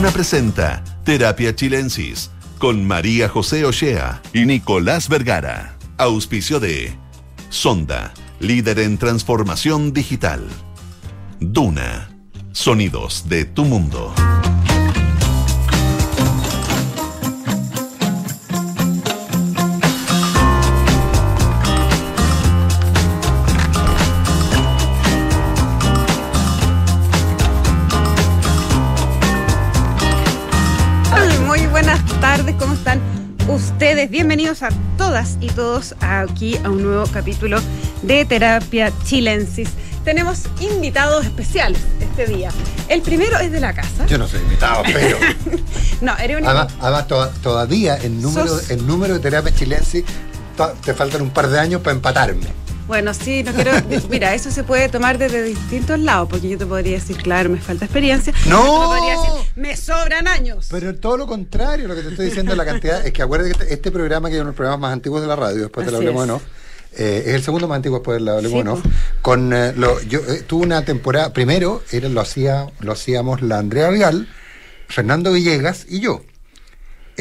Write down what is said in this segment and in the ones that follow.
Duna presenta Terapia Chilensis con María José Ochea y Nicolás Vergara. Auspicio de Sonda, líder en transformación digital. Duna, sonidos de tu mundo. Ustedes? Bienvenidos a todas y todos aquí a un nuevo capítulo de Terapia Chilensis. Tenemos invitados especiales este día. El primero es de la casa. Yo no soy invitado, pero. No, eres un además, además, to- todavía el número, Sos- el número de terapia chilense to- te faltan un par de años para empatarme. Bueno, sí, no quiero. Mira, eso se puede tomar desde distintos lados, porque yo te podría decir, claro, me falta experiencia. ¡No! Tú me podrías decir, me sobran años. Pero todo lo contrario, lo que te estoy diciendo es la cantidad. Es que acuérdate que este, programa, que es uno de los programas más antiguos de la radio, después de la Así Hablemos No, eh, es el segundo más antiguo después de la Hablemos Sí, No. po. Con, eh, lo, yo eh, tuve una temporada, primero era, lo, hacía, lo hacíamos la Andrea Vial, Fernando Villegas y yo.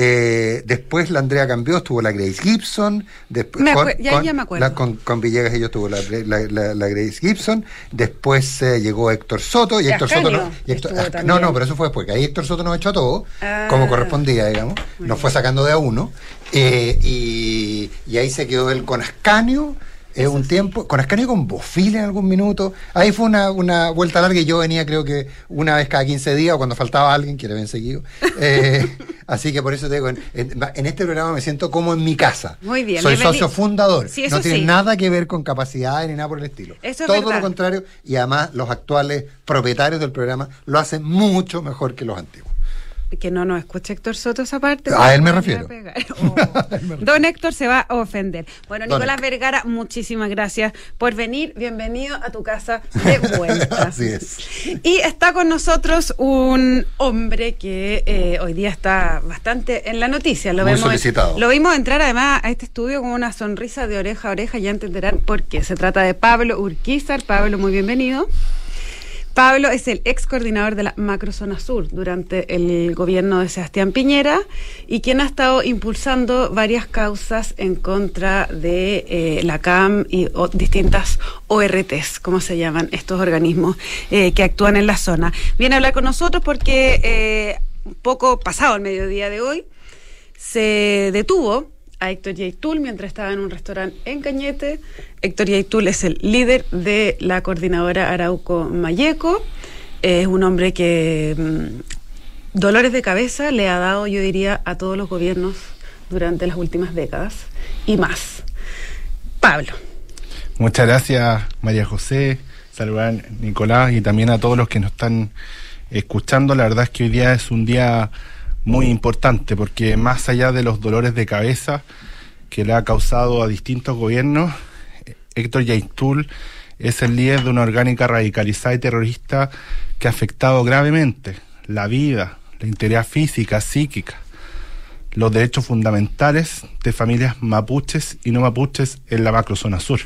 Eh, después la Andrea cambió, estuvo la Grace Gibson. Después, Me acue- ya- ya me acuerdo. la- con, con Villegas y yo estuvo la, la- la- la Grace Gibson. Después eh, llegó Héctor Soto. Y Y Héctor Soto no, y Héctor- estuvo Asca- también. no, no, pero eso fue después. Que ahí Héctor Soto nos echó a todos, Ah. como correspondía, digamos. Nos fue sacando de a uno. eh, y, y ahí se quedó él con Ascanio. Eh, un tiempo, con Ascanio y con Bofil en algún minuto. Ahí fue una, una vuelta larga y yo venía creo que una vez cada 15 días o cuando faltaba alguien, que era bien seguido. Eh, así que por eso te digo, en, en- en este programa me siento como en mi casa. Muy bien, Soy socio fundador. Sí, no tiene sí. nada que ver con capacidades ni nada por el estilo. Eso es Todo verdad. lo contrario. Y además los actuales propietarios del programa lo hacen mucho mejor que los antiguos. Que no nos escuche Héctor Soto esa parte. A él me refiero. Oh. Don Héctor se va a ofender. Bueno, Don Nicolás Héctor. Vergara, muchísimas gracias por venir. Bienvenido a tu casa de vuelta. Así es. Y está con nosotros un hombre que eh, hoy día está bastante en la noticia. Lo Muy vemos, solicitado. Lo vimos entrar además a este estudio con una sonrisa de oreja a oreja. Ya entenderán por qué. Se trata de Pablo Urquizar. Pablo, muy bienvenido. Pablo es el ex coordinador de la Macrozona Sur durante el gobierno de Sebastián Piñera y quien ha estado impulsando varias causas en contra de eh, la CAM y distintas ORTs, como se llaman estos organismos eh, que actúan en la zona. Viene a hablar con nosotros porque eh, un poco pasado el mediodía de hoy se detuvo a Héctor Yaitul mientras estaba en un restaurante en Cañete. Héctor Yaitul es el líder de la coordinadora Arauco Mayeco. Es un hombre que mm, dolores de cabeza le ha dado, yo diría, a todos los gobiernos durante las últimas décadas y más. Pablo. Muchas gracias, María José, saludar a Nicolás y también a todos los que nos están escuchando. La verdad es que hoy día es un día muy importante porque más allá de los dolores de cabeza que le ha causado a distintos gobiernos, Héctor Yaitul es el líder de una orgánica radicalizada y terrorista que ha afectado gravemente la vida, la integridad física, psíquica, los derechos fundamentales de familias mapuches y no mapuches en la macrozona sur.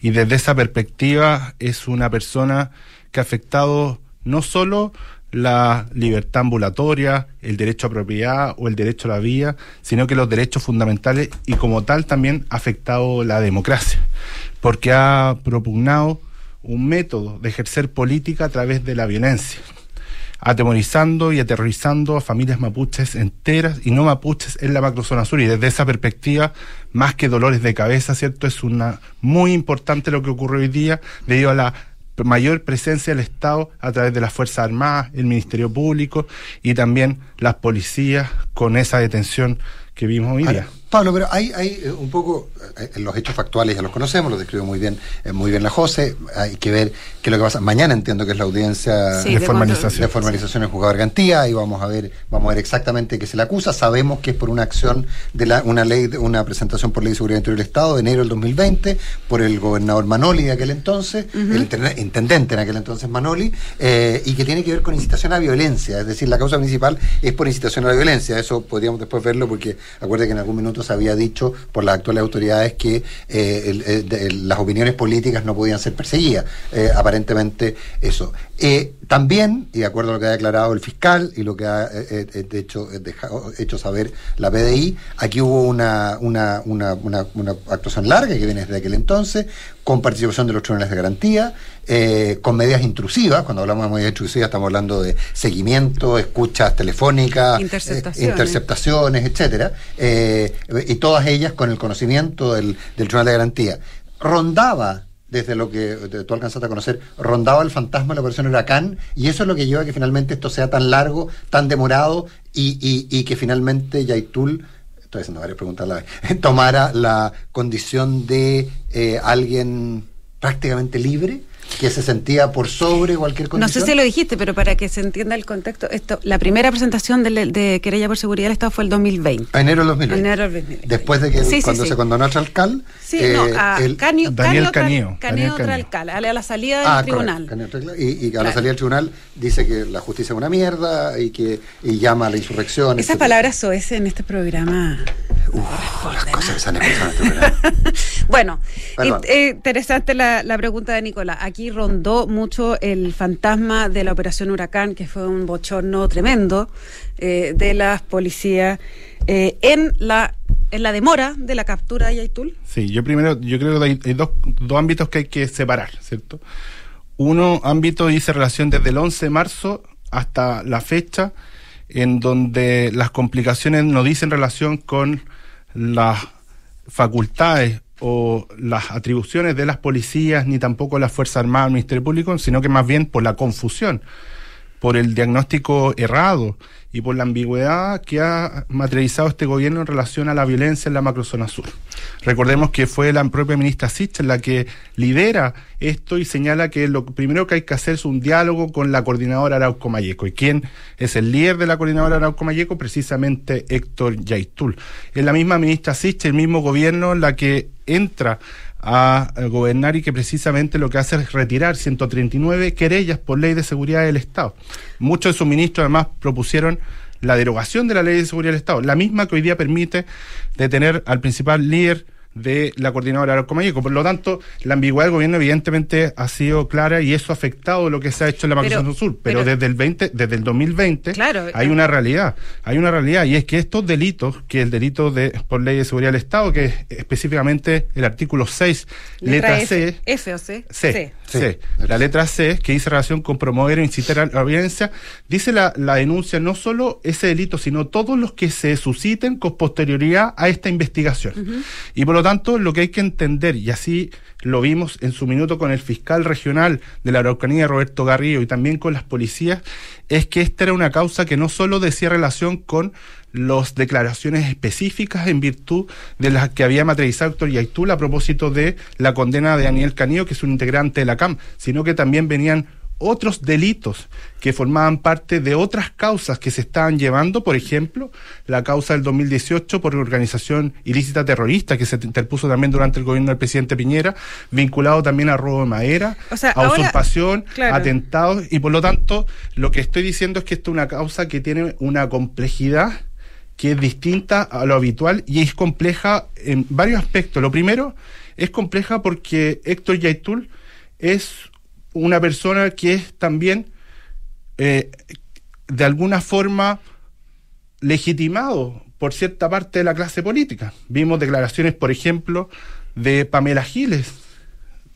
Y desde esa perspectiva es una persona que ha afectado no solo la libertad ambulatoria, el derecho a propiedad o el derecho a la vida, sino que los derechos fundamentales y como tal también ha afectado la democracia, porque ha propugnado un método de ejercer política a través de la violencia atemorizando y aterrorizando a familias mapuches enteras y no mapuches en la macrozona sur. Y desde esa perspectiva, más que dolores de cabeza, ¿cierto? Es una muy importante lo que ocurre hoy día debido a la mayor presencia del Estado a través de las Fuerzas Armadas, el Ministerio Público y también las policías con esa detención que vimos hoy día. Pablo, pero hay, hay eh, un poco, eh, los hechos factuales ya los conocemos, los describió muy bien, eh, muy bien la José, hay que ver qué es lo que pasa. Mañana entiendo que es la audiencia Sí, de de formalización. de formalización en juzgado de garantía y vamos a ver vamos a ver exactamente qué se le acusa. Sabemos que es por una acción de la, una ley de- una presentación por ley de seguridad interior del estado de enero del 2020 por el gobernador Manoli de aquel entonces el intendente- intendente en aquel entonces Manoli eh, y que tiene que ver con incitación a violencia. Es decir la causa principal es por incitación a la violencia. Eso podríamos después verlo porque acuerde que en algún minuto se había dicho por las actuales autoridades que eh, las opiniones políticas no podían ser perseguidas. Eh, aparentemente eso. también, y de acuerdo a lo que ha declarado el fiscal y lo que ha hecho, hecho saber la PDI, aquí hubo una, una, una, una actuación larga que viene desde aquel entonces, con participación de los tribunales de garantía, eh, con medidas intrusivas, cuando hablamos de medidas intrusivas estamos hablando de seguimiento, escuchas telefónicas, interceptaciones, eh, interceptaciones etcétera, eh, y todas ellas con el conocimiento del, del tribunal de garantía. Rondaba desde lo que tú alcanzaste a conocer, rondaba el fantasma de la operación Huracán, y eso es lo que lleva a que finalmente esto sea tan largo, tan demorado, y, y, y que finalmente Yaitul estoy haciendo varias preguntas a la vez, tomara la condición de eh, alguien prácticamente libre que se sentía por sobre cualquier condición. No sé si lo dijiste, pero para que se entienda el contexto, esto, la primera presentación de, querella por seguridad del Estado fue el 2020. Enero del 2020. Enero 2020. Después de que cuando se condonó a Chalcal. Sí, no, eh, a el, Canio, Daniel Canio. Canio Tralcal, a la salida del ah, tribunal. y, y, a la salida del tribunal dice que la justicia es una mierda y que y llama a la insurrección. Esas palabras soez en este programa. Uf, las cosas que se han este bueno, eh, interesante la, la pregunta de Nicolás. Aquí rondó mucho el fantasma de la operación Huracán, que fue un bochorno tremendo eh, de las policías eh, en la en la demora de la captura de Yaitul. Sí, yo primero, yo creo que hay, dos, dos ámbitos que hay que separar, ¿cierto? Uno ámbito dice relación desde el 11 de marzo hasta la fecha, en donde las complicaciones no dicen relación con las facultades o las atribuciones de las policías, ni tampoco las Fuerzas Armadas, el Ministerio Público, sino que más bien por la confusión, por el diagnóstico errado y por la ambigüedad que ha materializado este gobierno en relación a la violencia en la macrozona sur. Recordemos que fue la propia ministra Sitch la que lidera esto y señala que lo primero que hay que hacer es un diálogo con la coordinadora Arauco Mayeco. ¿Y quién es el líder de la coordinadora Arauco Mayeco? Precisamente Héctor Yaitul. Es la misma ministra Sitch, el mismo gobierno, la que entra a gobernar y que precisamente lo que hace es retirar 139 querellas por ley de seguridad del Estado. Muchos de sus ministros además propusieron la derogación de la ley de seguridad del Estado, la misma que hoy día permite detener al principal líder de la coordinadora Arauco Por lo tanto, la ambigüedad del gobierno evidentemente ha sido clara y eso ha afectado lo que se ha hecho en la Macrozona Sur. Pero, desde el 20, desde el 2020 hay una realidad, hay una realidad y es que estos delitos, que el delito de por ley de seguridad del Estado, que es específicamente el artículo 6, letra, C, F o C, C, C, la letra C, que dice relación con promover o incitar a la violencia, dice la, la denuncia no solo ese delito, sino todos los que se susciten con posterioridad a esta investigación. Y por lo tanto, lo que hay que entender, y así lo vimos en su minuto con el fiscal regional de la Araucanía, Roberto Garrido, y también con las policías, es que esta era una causa que no solo decía relación con las declaraciones específicas en virtud de las que había materializado Héctor Yaitul a propósito de la condena de Daniel Canillo, que es un integrante de la CAM, sino que también venían otros delitos que formaban parte de otras causas que se estaban llevando, por ejemplo, la causa del 2018 por organización ilícita terrorista que se interpuso también durante el gobierno del presidente Piñera, vinculado también a robo de madera, a usurpación, atentados, y por lo tanto lo que estoy diciendo es que esta es una causa que tiene una complejidad que es distinta a lo habitual y es compleja en varios aspectos. Lo primero es compleja porque Héctor Yaitul es una persona que es también eh, de alguna forma legitimado por cierta parte de la clase política. Vimos declaraciones, por ejemplo, de Pamela Giles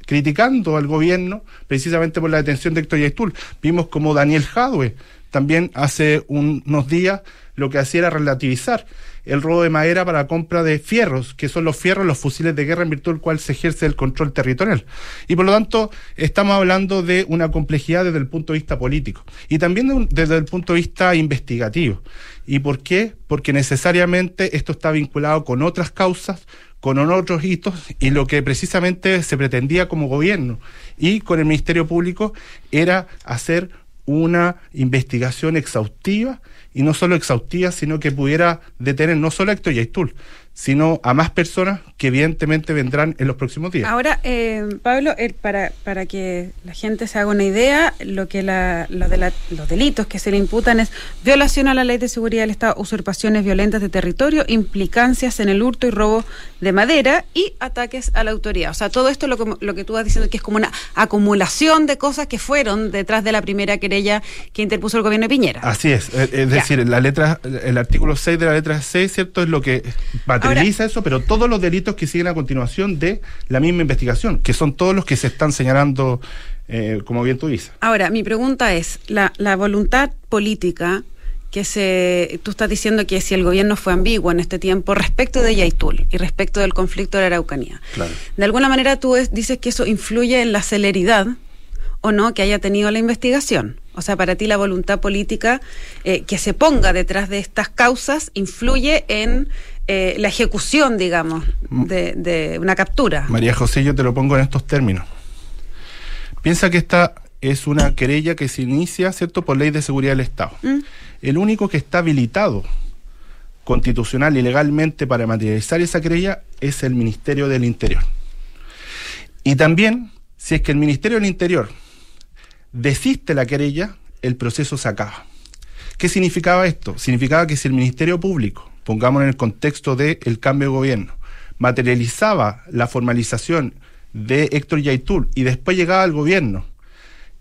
criticando al gobierno precisamente por la detención de Héctor Yaitul. Vimos como Daniel Jadwe también hace unos días lo que hacía era relativizar el robo de madera para la compra de fierros, que son los fierros, los fusiles de guerra en virtud del cual se ejerce el control territorial. Y por lo tanto, estamos hablando de una complejidad desde el punto de vista político y también desde el punto de vista investigativo. ¿Y por qué? Porque necesariamente esto está vinculado con otras causas, con otros hitos y lo que precisamente se pretendía como gobierno y con el Ministerio Público era hacer una investigación exhaustiva y no solo exhaustiva, sino que pudiera detener no solo a Héctor Yaitul, sino a más personas que evidentemente vendrán en los próximos días. Ahora, eh, Pablo, eh, para, para que la gente se haga una idea, lo que la, lo de la- los delitos que se le imputan es violación a la ley de seguridad del Estado, usurpaciones violentas de territorio, implicancias en el hurto y robo de madera y ataques a la autoridad. O sea, todo esto lo, lo que tú vas diciendo que es como una acumulación de cosas que fueron detrás de la primera querella que interpuso el gobierno de Piñera. Así es, eh, es Ya. decir, la letra, el artículo 6 de la letra C, ¿cierto? Es lo que materializa eso, pero todos los delitos que siguen a continuación de la misma investigación, que son todos los que se están señalando, eh, como bien tú dices. Ahora, mi pregunta es, la, la voluntad política que se, tú estás diciendo que si el gobierno fue ambiguo en este tiempo respecto de Yaitul y respecto del conflicto de la Araucanía, Claro. de alguna manera tú es- dices que eso influye en la celeridad o no que haya tenido la investigación. O sea, para ti la voluntad política eh, que se ponga detrás de estas causas influye en eh, la ejecución, digamos, de, de una captura. María José, yo te lo pongo en estos términos. Piensa que esta es una querella que se inicia, ¿cierto?, por ley de seguridad del Estado. ¿Mm? El único que está habilitado constitucional y legalmente para materializar esa querella es el Ministerio del Interior. Y también, si es que el Ministerio del Interior desiste la querella, el proceso se acaba. ¿Qué significaba esto? Significaba que si el Ministerio Público, pongamos en el contexto del cambio de gobierno, materializaba la formalización de Héctor Yaitul y después llegaba al gobierno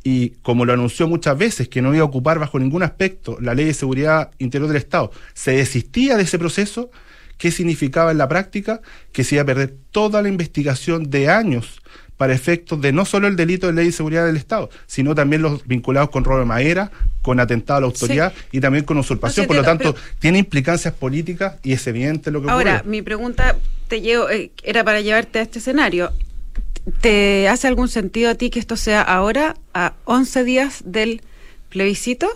y como lo anunció muchas veces, que no iba a ocupar bajo ningún aspecto la ley de seguridad interior del Estado, se desistía de ese proceso, ¿qué significaba en la práctica? Que se iba a perder toda la investigación de años para efectos de no solo el delito de ley de seguridad del Estado, sino también los vinculados con robo de madera, con atentado a la autoridad y también con usurpación. No, Por lo tanto, tiene implicancias políticas y es evidente lo que Ahora, ocurre. mi pregunta te llevo, eh, era para llevarte a este escenario. ¿Te hace algún sentido a ti que esto sea ahora, a 11 días del plebiscito?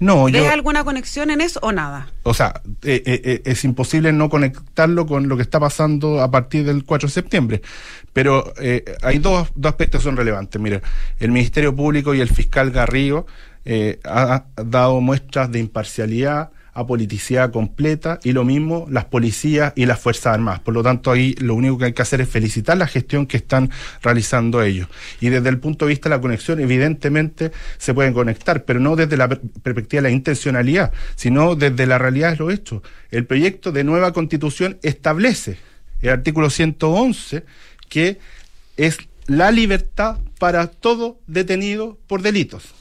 No, ¿Ves yo, alguna conexión en eso o nada? o sea, eh, eh, eh, es imposible no conectarlo con lo que está pasando a partir del 4 de septiembre. Pero eh, hay dos, dos aspectos que son relevantes. Mira, el Ministerio Público y el fiscal Garrido eh, ha ha dado muestras de imparcialidad, apoliticidad completa y lo mismo las policías y las Fuerzas Armadas. Por lo tanto, ahí lo único que hay que hacer es felicitar la gestión que están realizando ellos. Y desde el punto de vista de la conexión, evidentemente se pueden conectar, pero no desde la per- perspectiva de la intencionalidad, sino desde la realidad de los hechos. El proyecto de nueva constitución establece, el artículo 111, que es la libertad para todo detenido por delitos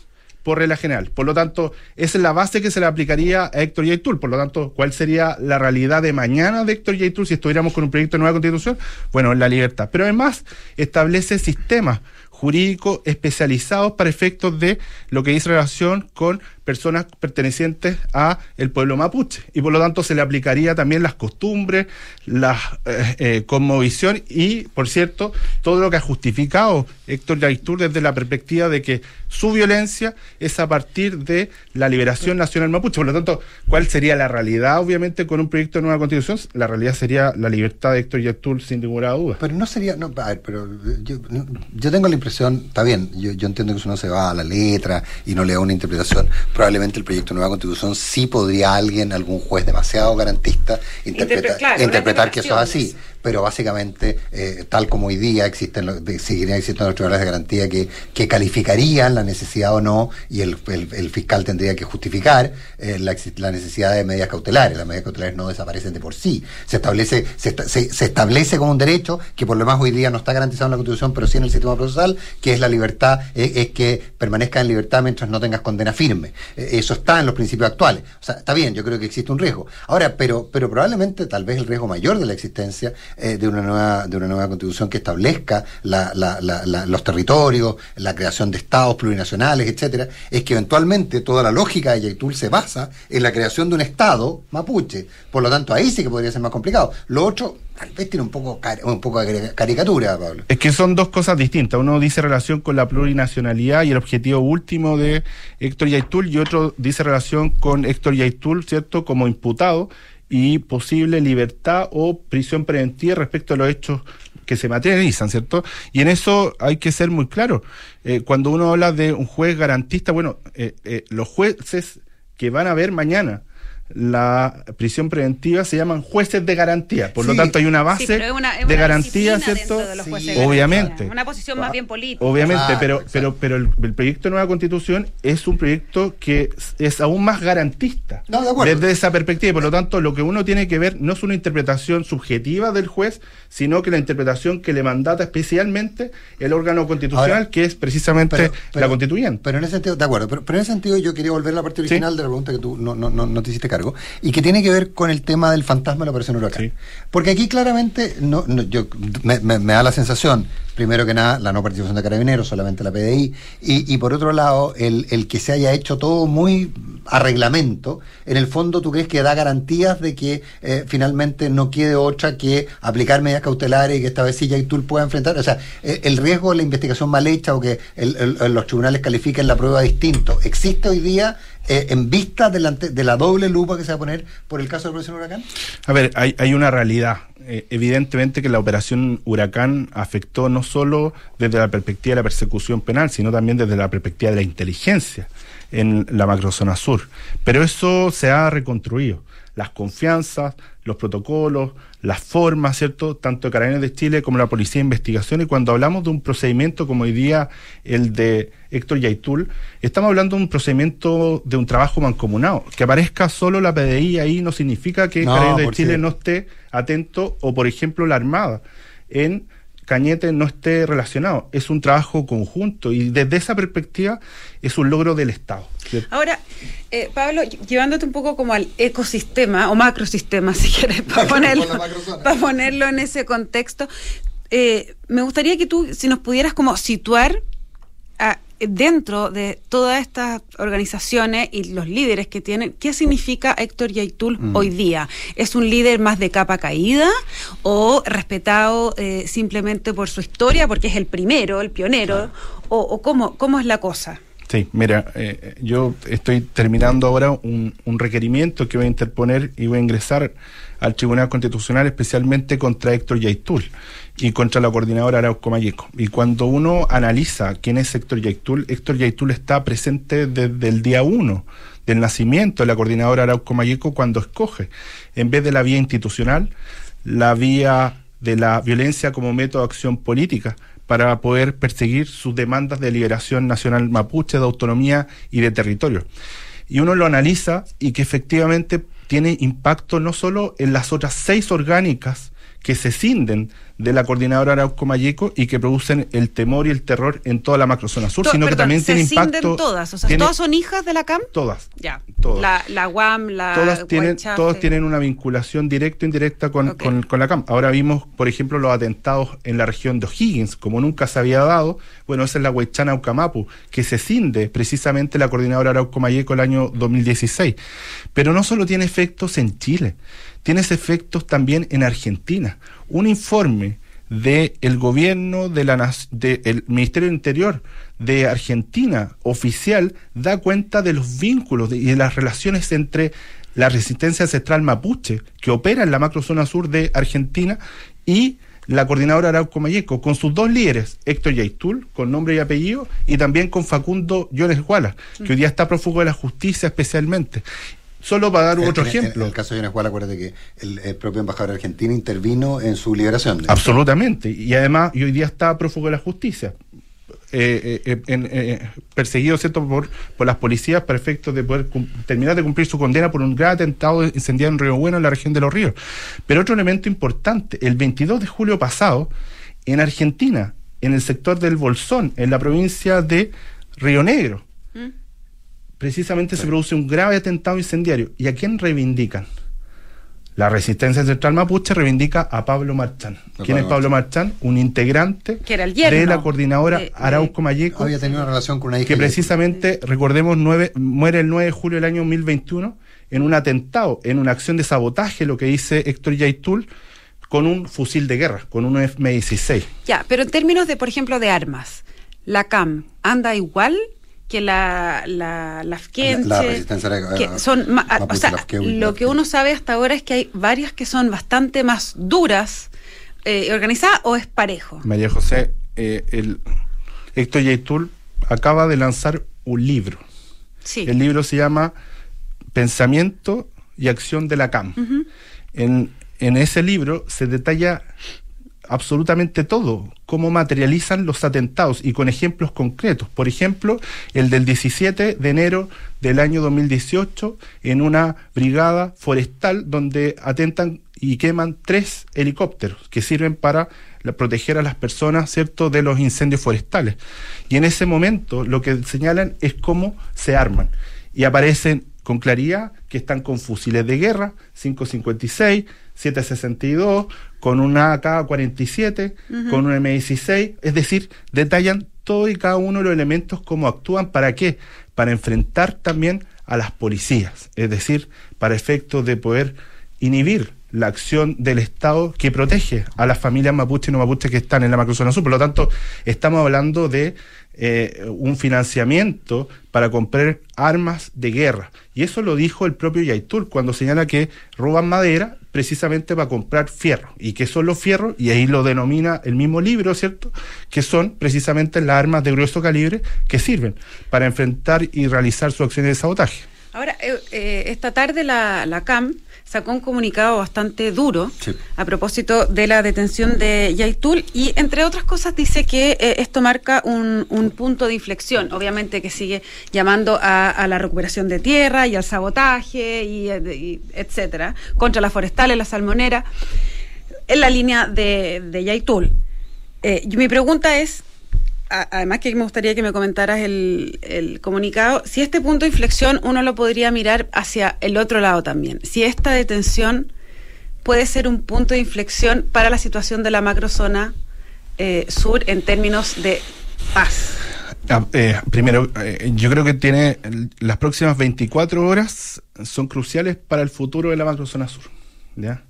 por regla general. Por lo tanto, esa es la base que se le aplicaría a Héctor Yaitul. Por lo tanto, ¿cuál sería la realidad de mañana de Héctor Yaitul si estuviéramos con un proyecto de nueva constitución? Bueno, la libertad. Pero además establece sistemas jurídicos especializados para efectos de lo que dice relación con personas pertenecientes a el pueblo mapuche y por lo tanto se le aplicaría también las costumbres, la eh, eh, cosmovisión y, por cierto, todo lo que ha justificado Héctor Yaitul desde la perspectiva de que su violencia es a partir de la liberación nacional mapuche. Por lo tanto, ¿cuál sería la realidad, obviamente, con un proyecto de nueva constitución? La realidad sería la libertad de Héctor Yaitul sin ninguna duda. Pero no sería, no, a ver, pero yo, no, yo tengo la impresión, está bien, yo, yo entiendo que si uno se va a la letra y no le da una interpretación, probablemente el proyecto de nueva constitución sí podría alguien, algún juez demasiado garantista, interpreta- Interpre- claro, interpretar una que eso es así. Pero básicamente, eh, tal como hoy día existen, seguirían existiendo los tribunales de garantía que, que calificarían la necesidad o no, y el, fiscal tendría que justificar eh, la, necesidad de medidas cautelares. Las medidas cautelares no desaparecen de por sí. Se establece, se, esta- se- se establece como un derecho que por lo más hoy día no está garantizado en la Constitución, pero sí en el sistema procesal, que es la libertad, eh, es que permanezca en libertad mientras no tengas condena firme. Eso está en los principios actuales. O sea, está bien, yo creo que existe un riesgo. Ahora, pero, pero probablemente tal vez el riesgo mayor de la existencia eh, de una nueva, de una nueva constitución que establezca la- la- la- los territorios, la creación de estados plurinacionales, etcétera, es que eventualmente toda la lógica de Yaitul se basa en la creación de un estado mapuche. Por lo tanto, ahí sí que podría ser más complicado. Lo otro, tal vez tiene un poco, un poco de caricatura, Pablo. Es que son dos cosas distintas. Uno dice relación con la plurinacionalidad y el objetivo último de Héctor Yaitul y otro dice relación con Héctor Yaitul, ¿cierto?, como imputado y posible libertad o prisión preventiva respecto a los hechos que se materializan, ¿cierto? Y en eso hay que ser muy claro. Eh, cuando uno habla de un juez garantista, bueno, eh, eh, los jueces que van a ver mañana la prisión preventiva se llaman jueces de garantía. Por lo tanto, hay una Sí, base pero es una- es de garantía, ¿cierto? dentro de los Sí, jueces de obviamente. garantía. Una posición más bien política. Obviamente, pero, pero, pero el, el proyecto de nueva constitución es un proyecto que es- es aún más garantista No, de acuerdo. desde esa perspectiva. y Por lo tanto, lo que uno tiene que ver no es una interpretación subjetiva del juez, sino que la interpretación que le mandata especialmente el órgano constitucional, Ahora, que es precisamente Pero- pero- la constituyente. Pero en ese sentido, de acuerdo, pero, pero en ese sentido yo quería volver a la parte original Sí. de la pregunta que tú no, no, no, no te hiciste cargo, y que tiene que ver con el tema del fantasma de la operación huracán. Sí. Porque aquí claramente no, no, yo, me, me- me da la sensación, primero que nada, la no participación de carabineros, solamente la PDI, y, y por otro lado, el, el que se haya hecho todo muy a reglamento, en el fondo tú crees que da garantías de que eh, finalmente no quede otra que aplicar medidas cautelares y que esta vez sí Yaitul pueda enfrentar, o sea, el, el riesgo de la investigación mal hecha o que el- el- los tribunales califiquen la prueba distinto, ¿existe hoy día eh, en vista de la, de la doble lupa que se va a poner por el caso de la operación huracán? A ver, hay, hay una realidad. Eh, evidentemente que la operación Huracán afectó no solo desde la perspectiva de la persecución penal, sino también desde la perspectiva de la inteligencia en la macrozona sur. Pero eso se ha reconstruido. Las confianzas, los protocolos, las formas, ¿cierto? Tanto de Carabineros de Chile como la Policía de Investigación. Y cuando hablamos de un procedimiento como hoy día el de Héctor Yaitul, estamos hablando de un procedimiento de un trabajo mancomunado. Que aparezca solo la PDI ahí no significa que No, Carabineros de Chile no esté atento o, por ejemplo, la Armada en Cañete no esté relacionado. Es un trabajo conjunto y desde esa perspectiva es un logro del Estado. Ahora, eh, Pablo, ll- llevándote un poco como al ecosistema o macrosistema, si quieres, para ponerlo, para ponerlo en ese contexto, eh, me gustaría que tú, si nos pudieras como situar a- dentro de todas estas organizaciones y los líderes que tienen, ¿qué significa Héctor Yaitul Mm. hoy día? ¿Es un líder más de capa caída o respetado eh, simplemente por su historia, porque es el primero, el pionero? ¿O, o cómo, cómo es la cosa? Sí, mira, eh, yo estoy terminando ahora un, un requerimiento que voy a interponer y voy a ingresar al Tribunal Constitucional especialmente contra Héctor Yaitul y contra la coordinadora Arauco Mayeco. Y cuando uno analiza quién es Héctor Yaitul, Héctor Yaitul está presente desde el día uno del nacimiento de la coordinadora Arauco Mayeco cuando escoge, en vez de la vía institucional, la vía de la violencia como método de acción política para poder perseguir sus demandas de liberación nacional mapuche, de autonomía y de territorio. Y uno lo analiza y que efectivamente tiene impacto no solo en las otras seis orgánicas que se cinden de la coordinadora Arauco Mayeco y que producen el temor y el terror en toda la macrozona sur, To- sino que también se tiene impacto. todas, o sea, tiene- todas son hijas de la CAM. todas. Ya. Todas. La, la UAM, la todas tienen, todos tienen una vinculación directa o indirecta con- con la CAM. Ahora vimos, por ejemplo, los atentados en la región de O'Higgins, como nunca se había dado. Bueno, esa es la Huaychana Ucamapu, que se cinde precisamente la coordinadora Arauco Mayeco el año 2016. Pero no solo tiene efectos en Chile, tiene efectos también en Argentina. Un informe del gobierno de la nac- de el Ministerio del Interior de Argentina oficial da cuenta de los vínculos de- y de las relaciones entre la resistencia ancestral mapuche que opera en la macrozona sur de Argentina y la coordinadora Arauco Mayeco, con sus dos líderes, Héctor Yaitul, con nombre y apellido, y también con Facundo Jones Guala, que hoy día está prófugo de la justicia especialmente. Solo para dar otro En- ejemplo. En el caso de Venezuela, acuérdate que el, el propio embajador argentino intervino en su liberación. Absolutamente. Y además, y hoy día está prófugo de la justicia. eh, eh, eh, perseguido ¿cierto? Por, por las policías para efectos de poder terminar de cumplir su condena por un gran atentado incendiado en Río Bueno, en la región de Los Ríos. Pero otro elemento importante, el 22 de julio pasado, en Argentina, en el sector del Bolsón, en la provincia de Río Negro, precisamente se produce un grave atentado incendiario. ¿Y a quién reivindican? La resistencia central mapuche reivindica a Pablo Marchán. ¿Quién es Pablo Marchán? Un integrante Que era el de la coordinadora de- Arauco Mayeco, Había tenido una relación con una hija. que de- precisamente, recordemos, nueve- muere el 9 de julio del año 2021 en un atentado, en una acción de sabotaje, lo que dice Héctor Yaitul, con un fusil de guerra, con un F-16. Ya, pero en términos de, por ejemplo, de armas, la CAM anda igual que la la, la Afkenche, La- la resistencia a la- que son ma- a- o sea, lo que uno sabe hasta ahora es que hay varias que son bastante más duras eh, organizadas o es parejo. María José, eh, el Héctor Yaitul acaba de lanzar un libro. Sí. El libro se llama Pensamiento y acción de la CAM. en, en ese libro se detalla absolutamente todo, cómo materializan los atentados y con ejemplos concretos. Por ejemplo, el del 17 de enero del año 2018 en una brigada forestal donde atentan y queman tres helicópteros que sirven para proteger a las personas, ¿cierto?, de los incendios forestales. Y en ese momento lo que señalan es cómo se arman y aparecen con claridad que están con fusiles de guerra, 556, 762, con una AK-47, con un M16, es decir, detallan todo y cada uno de los elementos, cómo actúan, para qué, para enfrentar también a las policías, es decir, para efectos de poder inhibir la acción del Estado que protege a las familias mapuche y no mapuche que están en la macrozona sur. Por lo tanto, estamos hablando de eh, un financiamiento para comprar armas de guerra. Y eso lo dijo el propio Yaitul cuando señala que roban madera precisamente para comprar fierro. ¿Y qué son los fierros? Y ahí lo denomina el mismo libro, ¿cierto? Que son precisamente las armas de grueso calibre que sirven para enfrentar y realizar su acciones de sabotaje. Ahora, eh, eh, esta tarde la, la CAM sacó un comunicado bastante duro a propósito de la detención de Yaitul y entre otras cosas dice que eh, esto marca un, punto de inflexión, obviamente que sigue llamando a, la recuperación de tierra y al sabotaje y, eh, etcétera, contra las forestales, la salmonera, en la línea de, de Yaitul. Eh, mi pregunta es, además que me gustaría que me comentaras el, comunicado, si este punto de inflexión uno lo podría mirar hacia el otro lado también, si esta detención puede ser un punto de inflexión para la situación de la macrozona eh, sur en términos de paz. Ah, eh, primero, eh, yo creo que tiene las próximas 24 horas son cruciales para el futuro de la macrozona sur, ¿ya?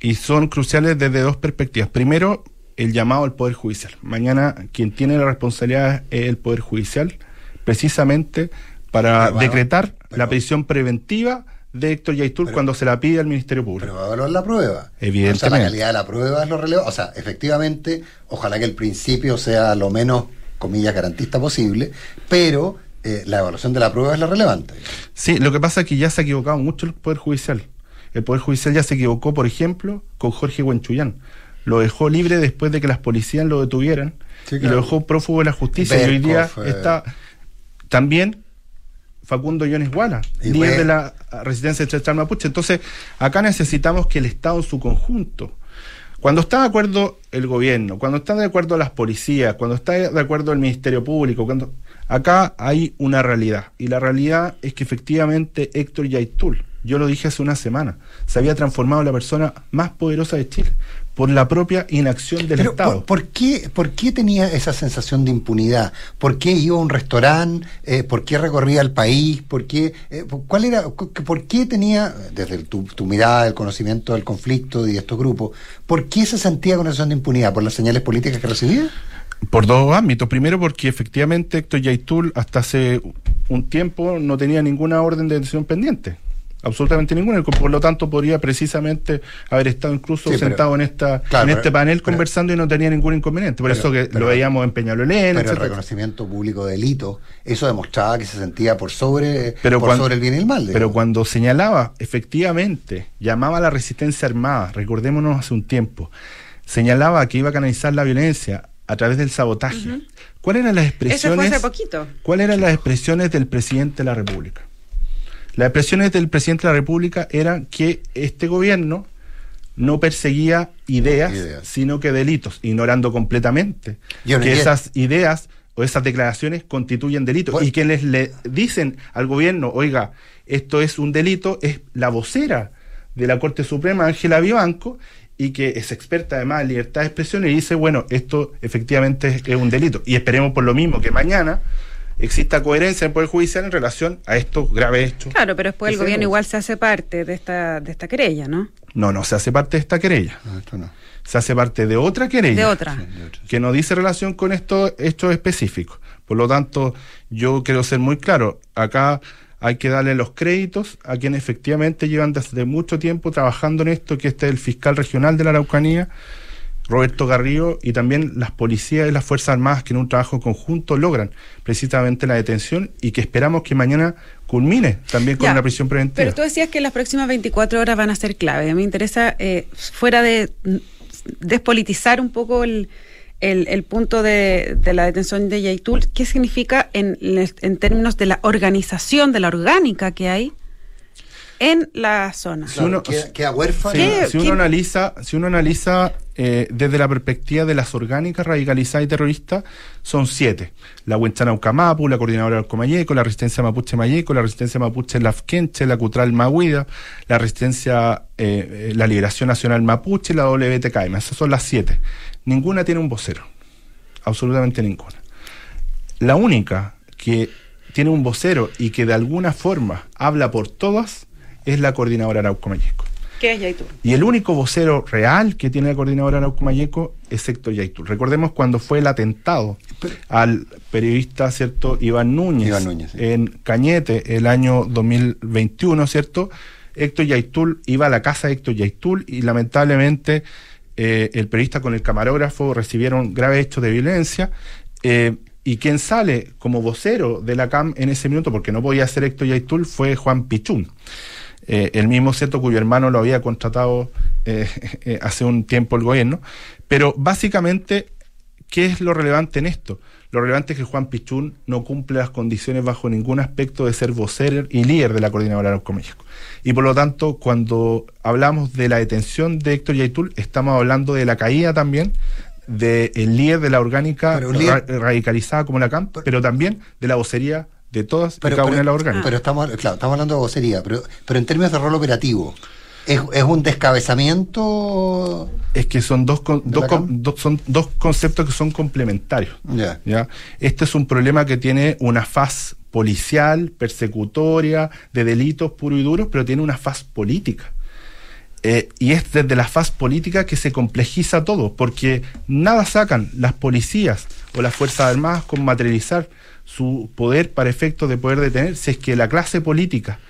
Y son cruciales desde dos perspectivas. Primero, el llamado al Poder Judicial. Mañana quien tiene la responsabilidad es el Poder Judicial, precisamente para decretar la prisión preventiva de Héctor Yaitul cuando se la pide al Ministerio Público. Pero va a evaluar la prueba. Evidentemente. O sea, la calidad de la prueba es lo relevante. O sea, efectivamente, ojalá que el principio sea lo menos, comillas, garantista posible, pero eh, la evaluación de la prueba es lo relevante. Sí, lo que pasa es que ya se ha equivocado mucho el Poder Judicial. El Poder Judicial ya se equivocó, por ejemplo, con Jorge Huenchuyán lo dejó libre después de que las policías lo detuvieran y lo dejó prófugo de la justicia. y hoy día está también Facundo Yones Guala, líder de la resistencia de Mapuche. Entonces, acá necesitamos que el Estado en su conjunto, cuando está de acuerdo el gobierno, cuando está de acuerdo las policías, cuando está de acuerdo el Ministerio Público, cuando acá hay una realidad. Y la realidad es que efectivamente Héctor Yaitul, yo lo dije hace una semana, se había transformado en la persona más poderosa de Chile por la propia inacción del Estado. Por, qué, ¿Por qué tenía esa sensación de impunidad? ¿Por qué iba a un restaurante? Eh, ¿Por qué recorría el país? ¿Por qué, eh, cuál era, ¿Por qué tenía, desde tu, mirada, el conocimiento del conflicto y de estos grupos, ¿por qué se sentía con sensación de impunidad? ¿Por las señales políticas que recibía? Por dos ámbitos. Primero, porque efectivamente Héctor Yaitul hasta hace un tiempo no tenía ninguna orden de detención pendiente absolutamente ninguna, por lo tanto podría precisamente haber estado incluso sentado en esta en este panel conversando y no tenía ningún inconveniente, por eso que lo veíamos en Peñalolén, pero el reconocimiento público de delito, eso demostraba que se sentía por sobre por sobre el bien y el mal. Pero cuando señalaba efectivamente, llamaba a la resistencia armada, recordémonos hace un tiempo, señalaba que iba a canalizar la violencia a través del sabotaje. ¿Cuáles eran las expresiones? Eso fue hace poquito. ¿Cuáles eran las expresiones del presidente de la República? Las expresiones del presidente de la República eran que este gobierno no perseguía ideas, sino que delitos, ignorando completamente que esas ideas o esas declaraciones constituyen delitos. y quienes le dicen al gobierno, oiga, esto es un delito, es la vocera de la Corte Suprema, Ángela Vivanco, y que es experta además en libertad de expresión y dice, bueno, esto efectivamente es un delito. Y esperemos por lo mismo que mañana exista coherencia en el Poder Judicial en relación a estos graves hechos. Claro, pero después el gobierno igual se hace parte de esta, de esta querella, ¿no? No, no se hace parte de esta querella. No, esto no. Se hace parte de otra querella. De otra. Que no dice relación con estos hechos específicos. Por lo tanto, yo quiero ser muy claro. Acá hay que darle los créditos a quienes efectivamente llevan desde mucho tiempo trabajando en esto, que este es el fiscal regional de la Araucanía, Roberto Garrido y también las policías y las Fuerzas Armadas que en un trabajo conjunto logran precisamente la detención y que esperamos que mañana culmine también con Ya, una prisión preventiva. Pero tú decías que las próximas 24 horas van a ser clave. Me interesa, eh, fuera de despolitizar un poco el, el- el punto de, de la detención de Yaitul, ¿qué significa en términos de la organización, de la orgánica que hay en la zona? Si uno- queda, queda huérfano. Sí, ¿Qué- si uno qué- analiza, si uno analiza eh, desde la perspectiva de las orgánicas radicalizadas y terroristas, son siete. La Huenchana Ucamapu, la Coordinadora del Comayeco, la Resistencia Mapuche Mayeco, la Resistencia Mapuche Lafkenche, la Cutral Mahuida, la Resistencia, eh, eh, la Liberación Nacional Mapuche, la WTKM. Esas son las siete. Ninguna tiene un vocero. Absolutamente ninguna. La única que tiene un vocero y que de alguna forma habla por todas es la Coordinadora Arauco Mayeco. ¿Qué es Yaitul? Y el único vocero real que tiene la coordinadora Arauco Mayeco es Héctor Yaitul. Recordemos cuando fue el atentado al periodista, ¿cierto? Iván Núñez, Iván Núñez, sí. en Cañete el año 2021, ¿cierto? Héctor Yaitul iba a la casa de Héctor Yaitul y lamentablemente eh, el periodista con el camarógrafo recibieron graves hechos de violencia. eh, y quien sale como vocero de la CAM en ese minuto, porque no podía ser Héctor Yaitul, fue Juan Pichún. Eh, el mismo cierto cuyo hermano lo había contratado eh, eh, hace un tiempo el gobierno. Pero básicamente, ¿qué es lo relevante en esto? Lo relevante es que Juan Pichún no cumple las condiciones bajo ningún aspecto de ser vocero y líder de la coordinadora Arauco México. Y por lo tanto, cuando hablamos de la detención de Héctor Yaitul, estamos hablando de la caída también del líder de la orgánica líder- radicalizada como la CAMP, pero también de la vocería de todas Pero, y cada pero- una de las orgánicas. pero estamos, claro, estamos hablando de vocería, pero, pero en términos de rol operativo, ¿es, es un descabezamiento? Es que son dos, con- ¿De dos, con- dos- son dos conceptos que son complementarios. Ya. ¿ya? Este es un problema que tiene una faz policial, persecutoria, de delitos puros y duros, pero tiene una faz política. Eh, y es desde la faz política que se complejiza todo, porque nada sacan las policías o las Fuerzas Armadas con materializar su poder para efectos de poder detener si es que la clase política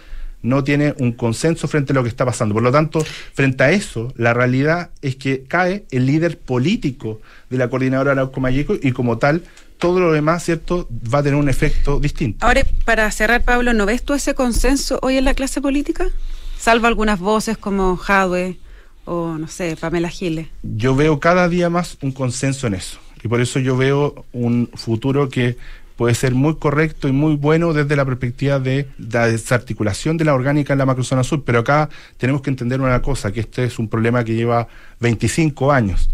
no tiene un consenso frente a lo que está pasando. Por lo tanto, frente a eso, la realidad es que cae el líder político de la coordinadora Arauco Mayeco y como tal, todo lo demás, ¿cierto?, va a tener un efecto distinto. Ahora, para cerrar, Pablo, ¿no ves tú ese consenso hoy en la clase política? Salvo algunas voces como Jadwe o, no sé, Pamela Giles. yo veo cada día más un consenso en eso. Y por eso yo veo un futuro que puede ser muy correcto y muy bueno desde la perspectiva de la desarticulación de la orgánica en la macrozona sur. Pero acá tenemos que entender una cosa, que este es un problema que lleva 25 años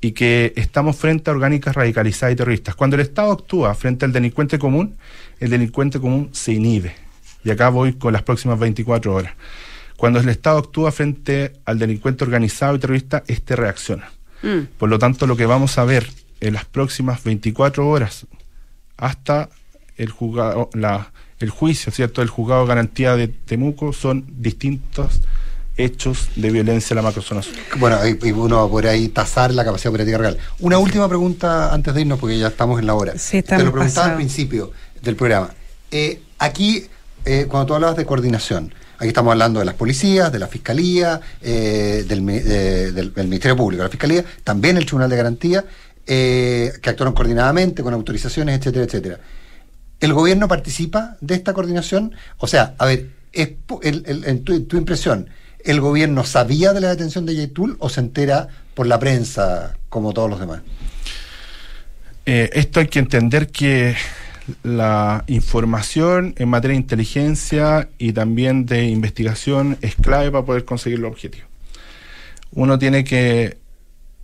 y que estamos frente a orgánicas radicalizadas y terroristas. Cuando el Estado actúa frente al delincuente común, el delincuente común se inhibe. Y acá voy con las próximas 24 horas. Cuando el Estado actúa frente al delincuente organizado y terrorista, este reacciona. Mm. Por lo tanto, lo que vamos a ver en las próximas 24 horas hasta el juzgado, la, el juicio, ¿cierto? El juzgado de garantía de Temuco son distintos hechos de violencia en la macrozona sur. Bueno, y, y uno va por ahí tasar la capacidad operativa real. Una última pregunta antes de irnos, porque ya estamos en la hora. Sí, Te lo preguntaba al principio del programa. Eh, aquí, eh, cuando tú hablabas de coordinación, aquí estamos hablando de las policías, de la fiscalía, eh, del, mi- del- del Ministerio Público, la fiscalía, también el Tribunal de Garantía, eh, que actuaron coordinadamente con autorizaciones, etcétera, etcétera. ¿El gobierno participa de esta coordinación? O sea, a ver, en tu, tu impresión, ¿el gobierno sabía de la detención de Yaitul o se entera por la prensa como todos los demás? Eh, esto hay que entender que la información en materia de inteligencia y también de investigación es clave para poder conseguir los objetivos. Uno tiene que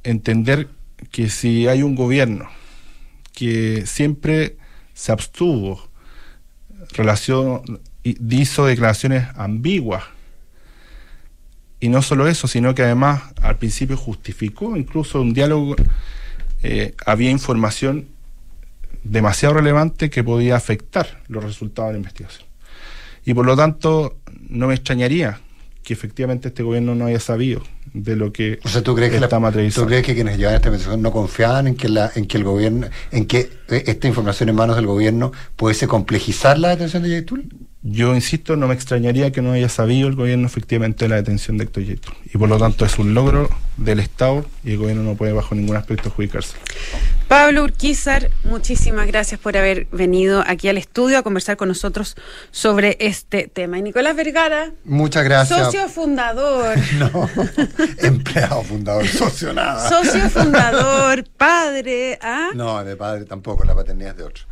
entender que si hay un gobierno que siempre se abstuvo, relación, hizo declaraciones ambiguas, y no solo eso, sino que además al principio justificó incluso un diálogo, eh, había información demasiado relevante que podía afectar los resultados de la investigación. Y por lo tanto, no me extrañaría que efectivamente este gobierno no haya sabido de lo que O sea, ¿tú crees, que la- está materializado. ¿tú crees que quienes llevan esta investigación no confiaban en que, la, en que el gobierno, en que eh, esta información en manos del gobierno pudiese complejizar la detención de Yaitul? Yo insisto, no me extrañaría que no haya sabido el gobierno efectivamente de la detención de Héctor Yaitul. Y por lo tanto es un logro del Estado y el gobierno no puede bajo ningún aspecto adjudicarse. Pablo Urquizar, muchísimas gracias por haber venido aquí al estudio a conversar con nosotros sobre este tema. Y Nicolás Vergara, Muchas gracias. socio fundador, No, empleado fundador, socio nada. socio fundador, padre, ¿ah? No, de padre tampoco, la paternidad es de otro.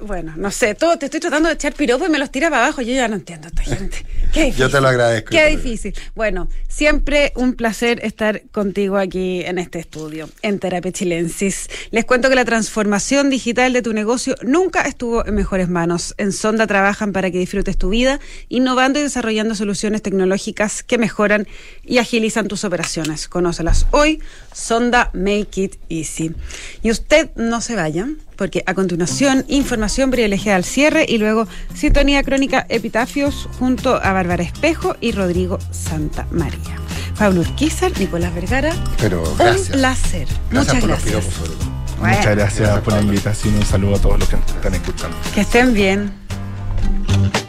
Bueno, no sé, todo te estoy tratando de echar piropos y me los tira para abajo. Yo ya no entiendo a esta gente. Qué difícil. Yo te lo agradezco. Qué difícil. Bueno, siempre un placer estar contigo aquí en este estudio, en Terapia Chilensis. Les cuento que la transformación digital de tu negocio nunca estuvo en mejores manos. En Sonda trabajan para que disfrutes tu vida, innovando y desarrollando soluciones tecnológicas que mejoran y agilizan tus operaciones. Conócelas hoy, Sonda Make It Easy. Y usted no se vaya, porque a continuación, información privilegiada al cierre y luego sintonía crónica Epitafios junto a Bárbara Espejo y Rodrigo Santa María. Pablo Urquizar, Nicolás Vergara. Pero gracias. Un placer. Gracias Muchas por los gracias. piropos. Bueno. Muchas gracias por la invitación y un saludo a todos los que nos están escuchando. Que estén bien.